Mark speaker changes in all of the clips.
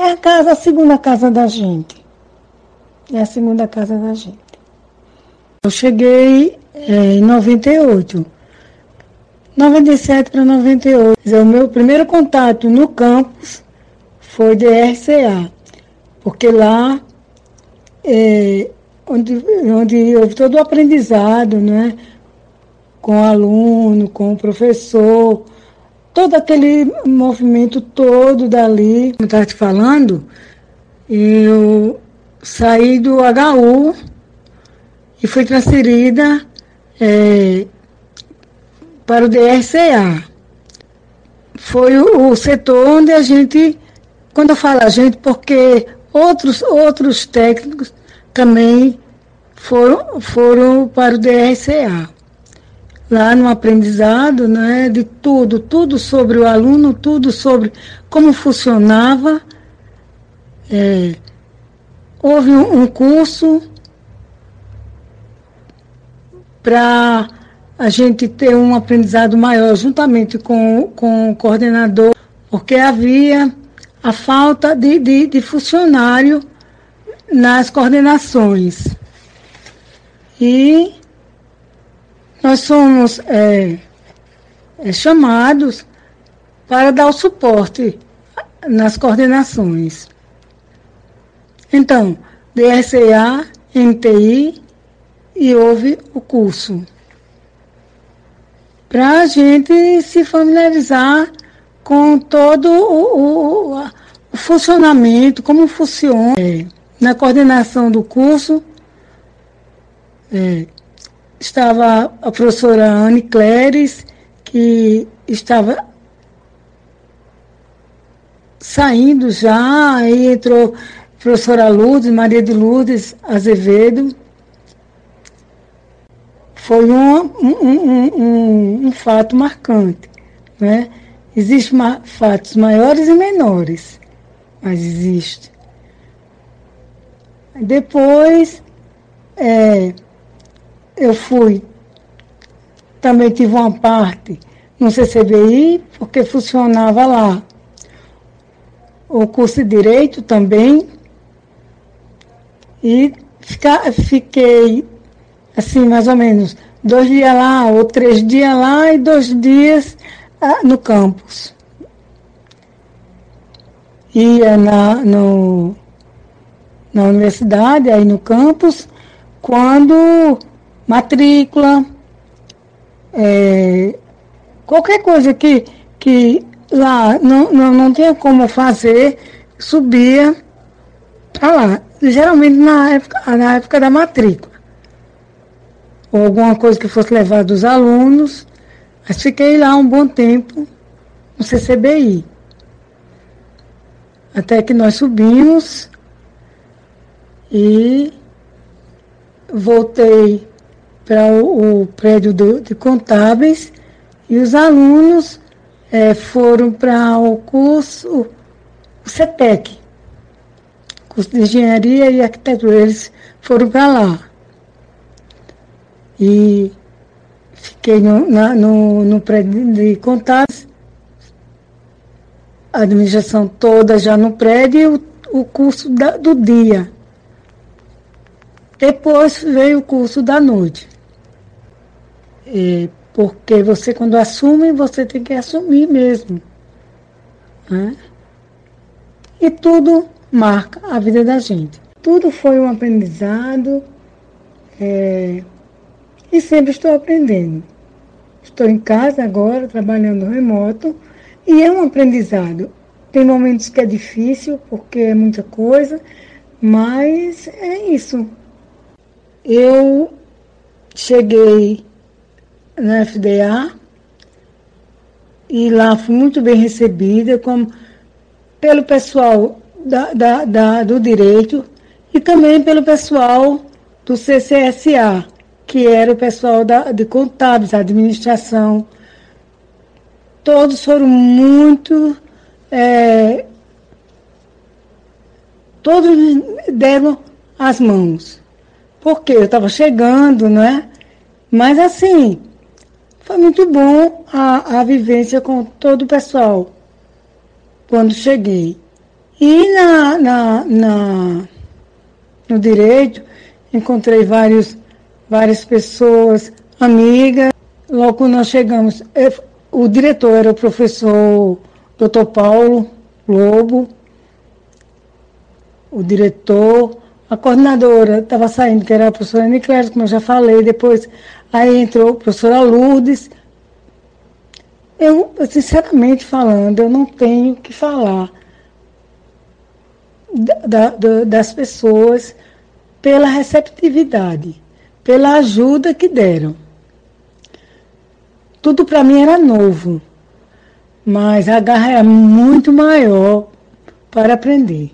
Speaker 1: É a casa, a segunda casa da gente. É a segunda casa da gente. Eu cheguei é, em 98. 97 para 98. O meu primeiro contato no campus foi de RCA, porque lá é, onde, onde houve todo o aprendizado, né? com o aluno, com o professor, todo aquele movimento todo dali. Como estava te falando, eu saí do HU e fui transferida é, para o DRCA. Foi o, o, setor onde a gente, quando eu falo a gente, porque outros, outros técnicos também foram, foram para o DRCA. Lá no aprendizado, né, de tudo, tudo sobre o aluno, tudo sobre como funcionava. É, houve um, um curso para a gente ter um aprendizado maior, juntamente com, com o coordenador, porque havia a falta de, de, de funcionário nas coordenações. E nós somos é, é, chamados para dar o suporte nas coordenações. Então, DRCA, NTI e houve o curso. Para a gente se familiarizar com todo o, o, o funcionamento, como funciona. É, na coordenação do curso, é, estava a professora Anne Cléres, que estava saindo já, aí entrou a professora Lourdes, Maria de Lourdes Azevedo. Foi um, um, um, um fato marcante. Né? Existem fatos maiores e menores, mas existe. Depois, é, eu fui, também tive uma parte no CCBI, porque funcionava lá. O curso de Direito também. E fica, fiquei, assim, mais ou menos, dois dias lá, ou três dias lá e dois dias ah, no campus. Ia na, no, na universidade, aí no campus, quando matrícula, é, qualquer coisa que, que lá não, não, não tinha como fazer, subia para lá. Geralmente na época, na época da matrícula. Ou alguma coisa que fosse levar dos alunos. Mas fiquei lá um bom tempo no CCBI. Até que nós subimos e voltei para o, o prédio do, de contábeis e os alunos é, foram para o curso, o CETEC, curso de engenharia e arquitetura, eles foram para lá. E fiquei no, na, no, no prédio de contábeis, a administração toda já no prédio e o, o curso da, do dia. Depois veio o curso da noite. É, porque você, quando assume, você tem que assumir mesmo. Né? E tudo marca a vida da gente. Tudo foi um aprendizado é, e sempre estou aprendendo. Estou em casa agora, trabalhando remoto, e é um aprendizado. Tem momentos que é difícil, porque é muita coisa, mas é isso. Eu cheguei na FDA e lá fui muito bem recebida como, pelo pessoal da, da, da, do direito e também pelo pessoal do CCSA, que era o pessoal da, de contábeis, administração. Todos foram muito. É, todos deram as mãos porque eu estava chegando, né? Mas assim, foi muito bom a, a vivência com todo o pessoal quando cheguei. E na na, na, no direito, encontrei vários, várias pessoas, amigas. Logo nós chegamos, o diretor era o professor Dr. Paulo Lobo, o diretor, a coordenadora estava saindo, que era a professora Niclésia, como eu já falei, depois aí entrou a professora Lourdes. Eu, sinceramente falando, eu não tenho que falar da, da, das pessoas pela receptividade, pela ajuda que deram. Tudo para mim era novo, mas a garra era muito maior para aprender.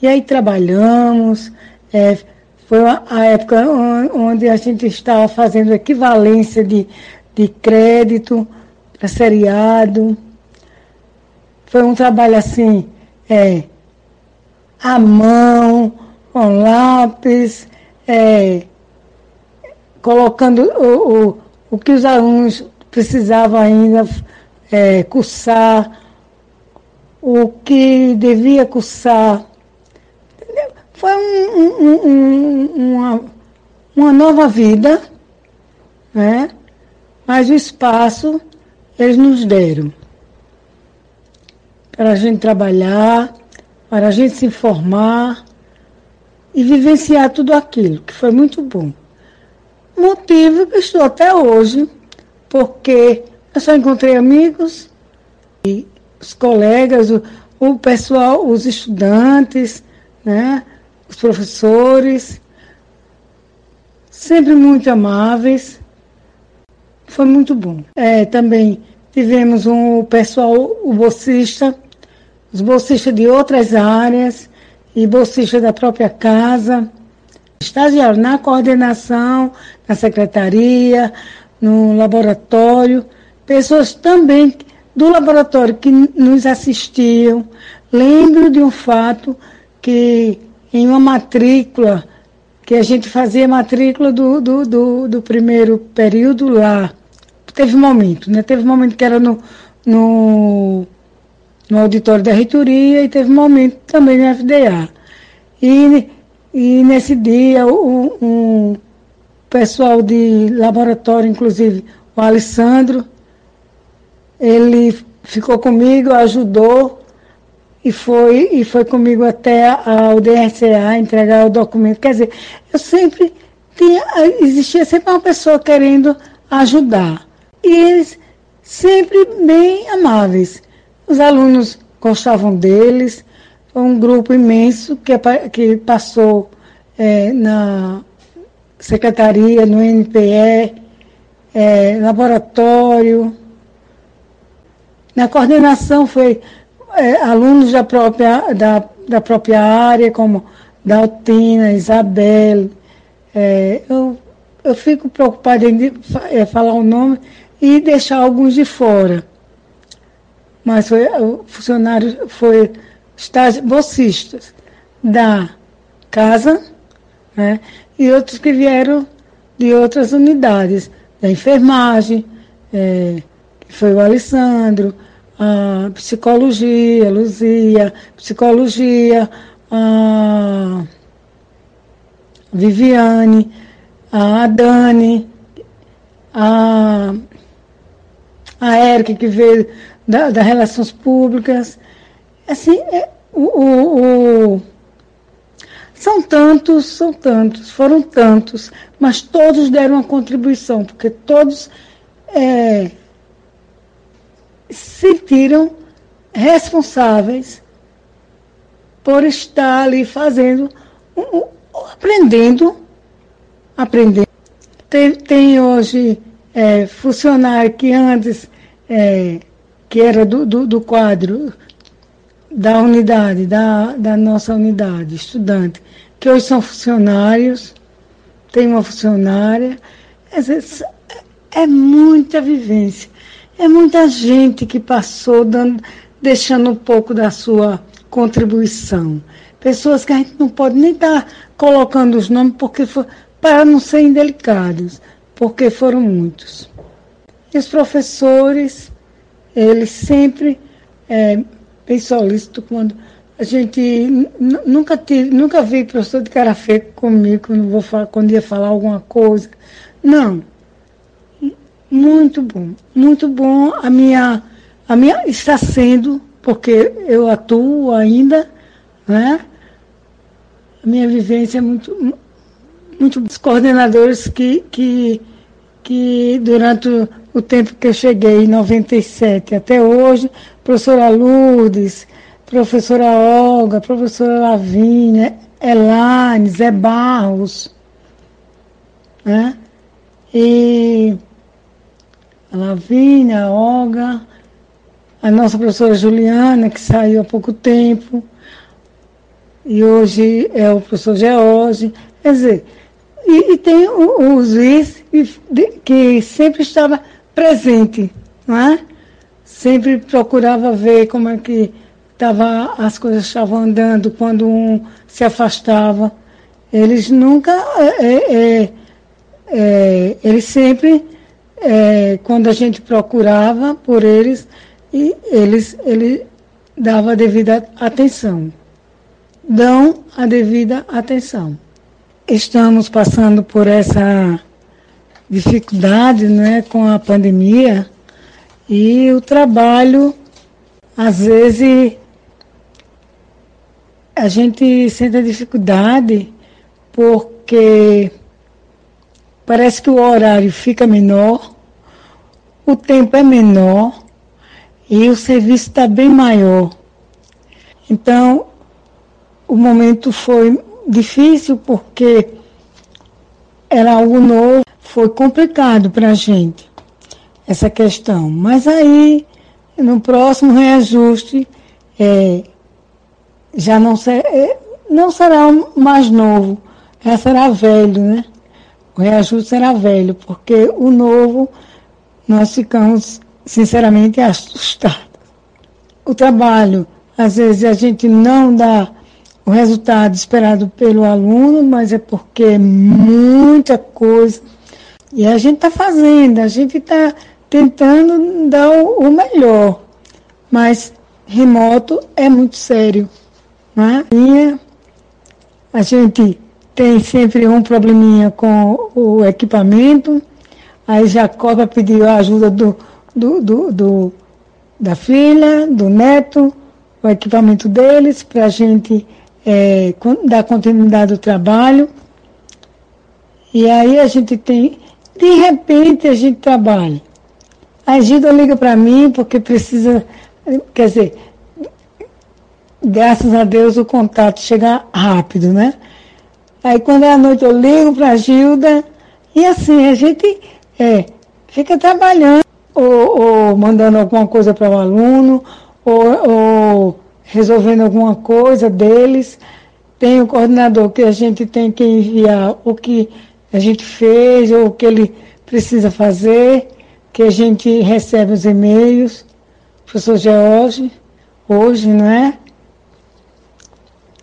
Speaker 1: E aí trabalhamos, é, foi a época onde a gente estava fazendo equivalência de, de crédito para seriado. Foi um trabalho assim, é, à mão, com lápis, é, colocando o, o, o que os alunos precisavam ainda é, cursar, o que devia cursar. Foi um, um, um, uma, uma nova vida, né? mas o espaço eles nos deram para a gente trabalhar, para a gente se informar e vivenciar tudo aquilo, que foi muito bom. Motivo que estou até hoje, porque eu só encontrei amigos e os colegas, o, o pessoal, os estudantes, né, os professores, sempre muito amáveis. Foi muito bom. É, também tivemos um pessoal, o bolsista, os bolsistas de outras áreas e bolsistas da própria casa, estagiário na coordenação, na secretaria, no laboratório, pessoas também do laboratório que nos assistiam. Lembro de um fato que em uma matrícula, que a gente fazia matrícula do, do, do, do primeiro período lá. Teve um momento, né? Teve um momento que era no, no no auditório da reitoria e teve um momento também no FDA. E, e nesse dia, o pessoal de laboratório, inclusive o Alessandro, ele ficou comigo, ajudou e foi, e foi comigo até ao DRCA entregar o documento. Quer dizer, eu sempre tinha, existia sempre uma pessoa querendo ajudar. E eles sempre bem amáveis. Os alunos gostavam deles, foi um grupo imenso que, que passou é, na secretaria, no NPE, é, laboratório. Na coordenação foi é, alunos da própria, da, da própria área, como Daltina, Isabel. É, eu, eu fico preocupada em é, falar o nome e deixar alguns de fora mas foi, o funcionário foi estágio, bolsistas da casa, né, e outros que vieram de outras unidades, da enfermagem, é, que foi o Alessandro, a psicologia, a Luzia, psicologia, a Viviane, a Dani, a, a Érica, que veio da, das relações públicas. Assim, é, o, o, o, são tantos, são tantos, foram tantos, mas todos deram uma contribuição, porque todos é, sentiram responsáveis por estar ali fazendo, aprendendo, aprendendo. Tem, tem hoje é, funcionário que antes é, que era do, do, do quadro da unidade, da, da nossa unidade, estudante, que hoje são funcionários, tem uma funcionária. É, é muita vivência, é muita gente que passou dando, deixando um pouco da sua contribuição. Pessoas que a gente não pode nem estar tá colocando os nomes porque for, para não serem indelicados, porque foram muitos. E os professores, ele sempre é bem solícito quando a gente nunca tive, nunca vi professor de cara feia comigo quando, vou falar, quando ia falar alguma coisa. Não. Muito bom, muito bom. A minha, a minha está sendo, porque eu atuo ainda, né? A minha vivência é muito, muito os coordenadores que, que, que durante o, tempo que eu cheguei, em 97 até hoje, professora Lourdes, professora Olga, professora Lavínia, Elaine, Zé Barros, né? E a Lavínia, a Olga, a nossa professora Juliana, que saiu há pouco tempo, e hoje é o professor George. Quer dizer, e, e tem o, o juiz que sempre estava presente, não é? Sempre procurava ver como é que tava, as coisas estavam andando quando um se afastava. Eles nunca, é, é, é, é eles sempre, é, quando a gente procurava por eles, e eles, ele dava a devida atenção. Dão a devida atenção estamos passando por essa dificuldade né, com a pandemia e o trabalho, às vezes, a gente sente dificuldade porque parece que o horário fica menor, o tempo é menor e o serviço está bem maior. Então, o momento foi difícil porque era algo novo, foi complicado para a gente essa questão. Mas aí, no próximo reajuste, é, já não, ser, é, não será mais novo, já será velho, né? O reajuste será velho, porque o novo nós ficamos, sinceramente, assustados. O trabalho, às vezes a gente não dá o resultado esperado pelo aluno, mas é porque é muita coisa. E a gente está fazendo, a gente está tentando dar o, melhor. Mas remoto é muito sério. Né? E a gente tem sempre um probleminha com o equipamento. Aí Jacoba pediu a ajuda do, do, do, do da filha, do neto, o equipamento deles, para a gente é, dar continuidade ao trabalho. E aí a gente tem, de repente a gente trabalha. A Gilda liga para mim porque precisa, quer dizer, graças a Deus o contato chega rápido, né? Aí quando é à noite eu ligo para a Gilda e assim a gente é, fica trabalhando, ou, ou mandando alguma coisa para o aluno, ou, ou resolvendo alguma coisa deles. Tem o coordenador que a gente tem que enviar o que a gente fez ou o que ele precisa fazer, que a gente recebe os e-mails. Professor George, hoje, não é?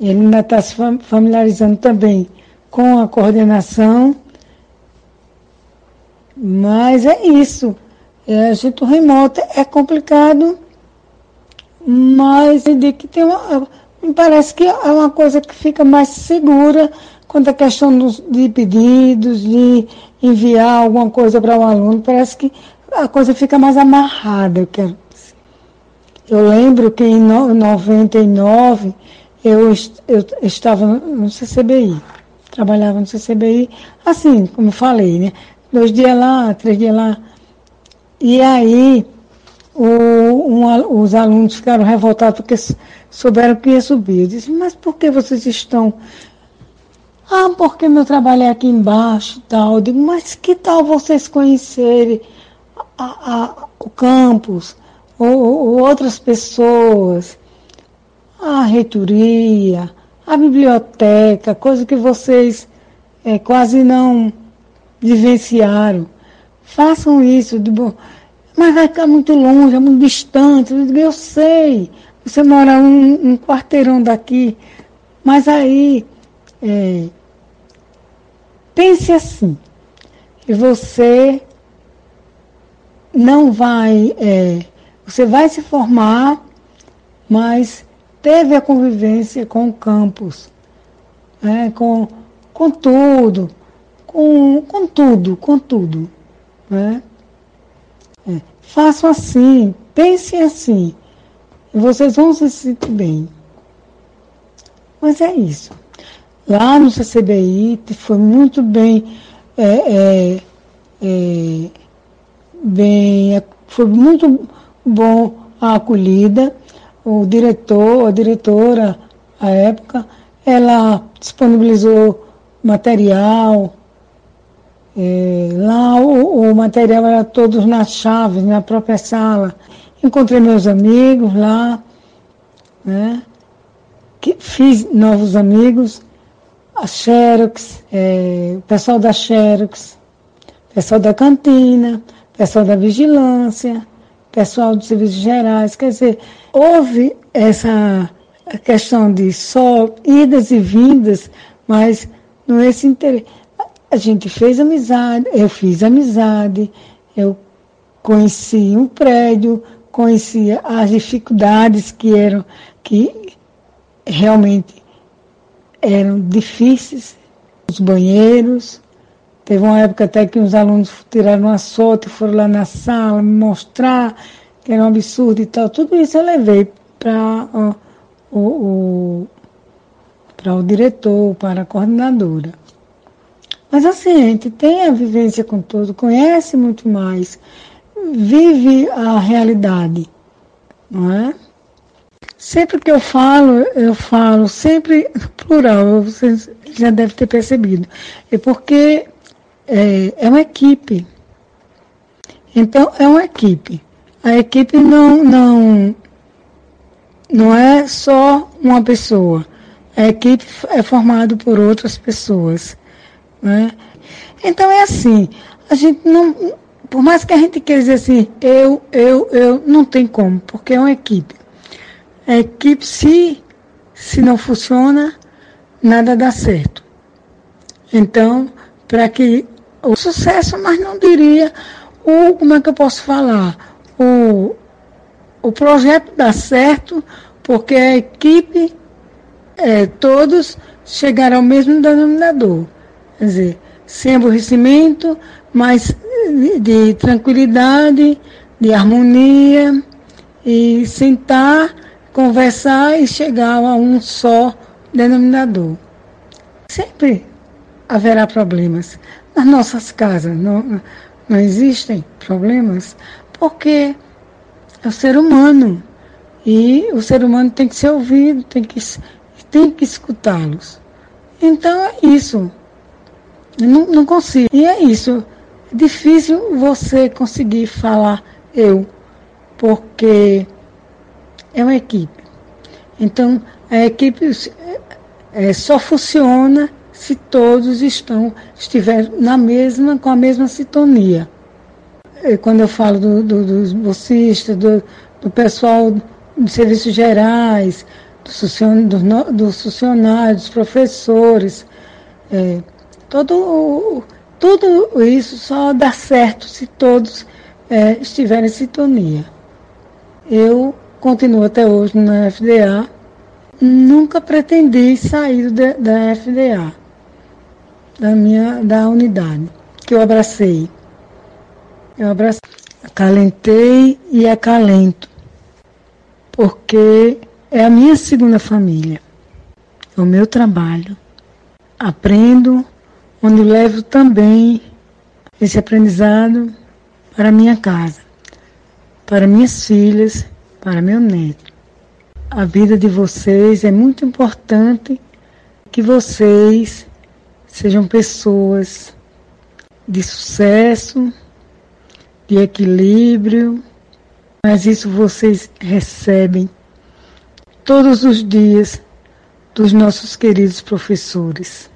Speaker 1: Ele ainda está se familiarizando também com a coordenação. Mas é isso. É, a gente, o remoto é complicado mas de que tem uma, me parece que é uma coisa que fica mais segura quanto à questão dos, de pedidos, de enviar alguma coisa para um aluno, parece que a coisa fica mais amarrada, eu quero dizer. Eu lembro que em 99 eu, eu estava no CCBI, trabalhava no CCBI, assim, como falei, né? Dois dias lá, três dias lá. E aí o, um, os alunos ficaram revoltados porque souberam que ia subir. Eu disse, mas por que vocês estão? Ah, porque meu trabalho é aqui embaixo e tal. Eu digo, mas que tal vocês conhecerem a, a, o campus, ou, ou outras pessoas, a reitoria, a biblioteca, coisa que vocês é, quase não vivenciaram. Façam isso. De bom mas vai ficar muito longe, é muito distante. Eu, digo, eu sei, você mora um, um quarteirão daqui, mas aí é, pense assim, você não vai, é, você vai se formar, mas teve a convivência com o campus, né, com, com tudo, com, com tudo, com tudo. Né? É, façam assim, pensem assim, e vocês vão se sentir bem. Mas é isso. Lá no CCBI foi muito bem, é, é, é, bem, foi muito bom a acolhida. O diretor, a diretora, à época, ela disponibilizou material. É, lá o, o material era todos nas chaves, na própria sala. Encontrei meus amigos lá, né? Que fiz novos amigos, a Xerox, é, o pessoal da Xerox, pessoal da cantina, pessoal da vigilância, pessoal dos serviços gerais. Quer dizer, houve essa questão de só idas e vindas, mas não é esse interesse. A gente fez amizade, eu fiz amizade, eu conheci um prédio, conheci as dificuldades que eram, que realmente eram difíceis, os banheiros. Teve uma época até que os alunos tiraram uma sorte, foram lá na sala me mostrar que era um absurdo e tal. Tudo isso eu levei para o, o, para o diretor, para a coordenadora. Mas assim, a gente tem a vivência com todo, conhece muito mais, vive a realidade, não é? Sempre que eu falo, eu falo sempre plural, vocês já devem ter percebido. É porque é, é uma equipe. Então, é uma equipe. A equipe não, não, não é só uma pessoa. A equipe é formada por outras pessoas. Né? Então, é assim. A gente não. Por mais que a gente queira dizer assim, eu, eu, eu, não tem como, porque é uma equipe. A equipe, se, se não funciona, nada dá certo. Então, para que o sucesso, mas não diria o, como é que eu posso falar, o, o projeto dá certo porque a equipe, é, todos chegaram ao mesmo denominador. Quer dizer, sem aborrecimento, mas de, de tranquilidade, de harmonia, e sentar, conversar e chegar a um só denominador. Sempre haverá problemas. Nas nossas casas não, não existem problemas porque é o ser humano. E o ser humano tem que ser ouvido, tem que, tem que escutá-los. Então é isso. Não, não consigo. E é isso. É difícil você conseguir falar eu, porque é uma equipe. Então, a equipe é, só funciona se todos estão estiverem na mesma, com a mesma sintonia. E quando eu falo do, do, dos bolsistas, do, do pessoal de serviços gerais, dos do funcionários, dos professores, é, todo, tudo isso só dá certo se todos é, estiverem em sintonia. Eu continuo até hoje na FDA, nunca pretendi sair da, da FDA da minha da unidade que eu abracei. Eu abracei, acalentei e acalento, porque é a minha segunda família, é o meu trabalho. Aprendo, onde levo também esse aprendizado para minha casa, para minhas filhas, para meu neto. A vida de vocês é muito importante que vocês sejam pessoas de sucesso, de equilíbrio, mas isso vocês recebem todos os dias dos nossos queridos professores.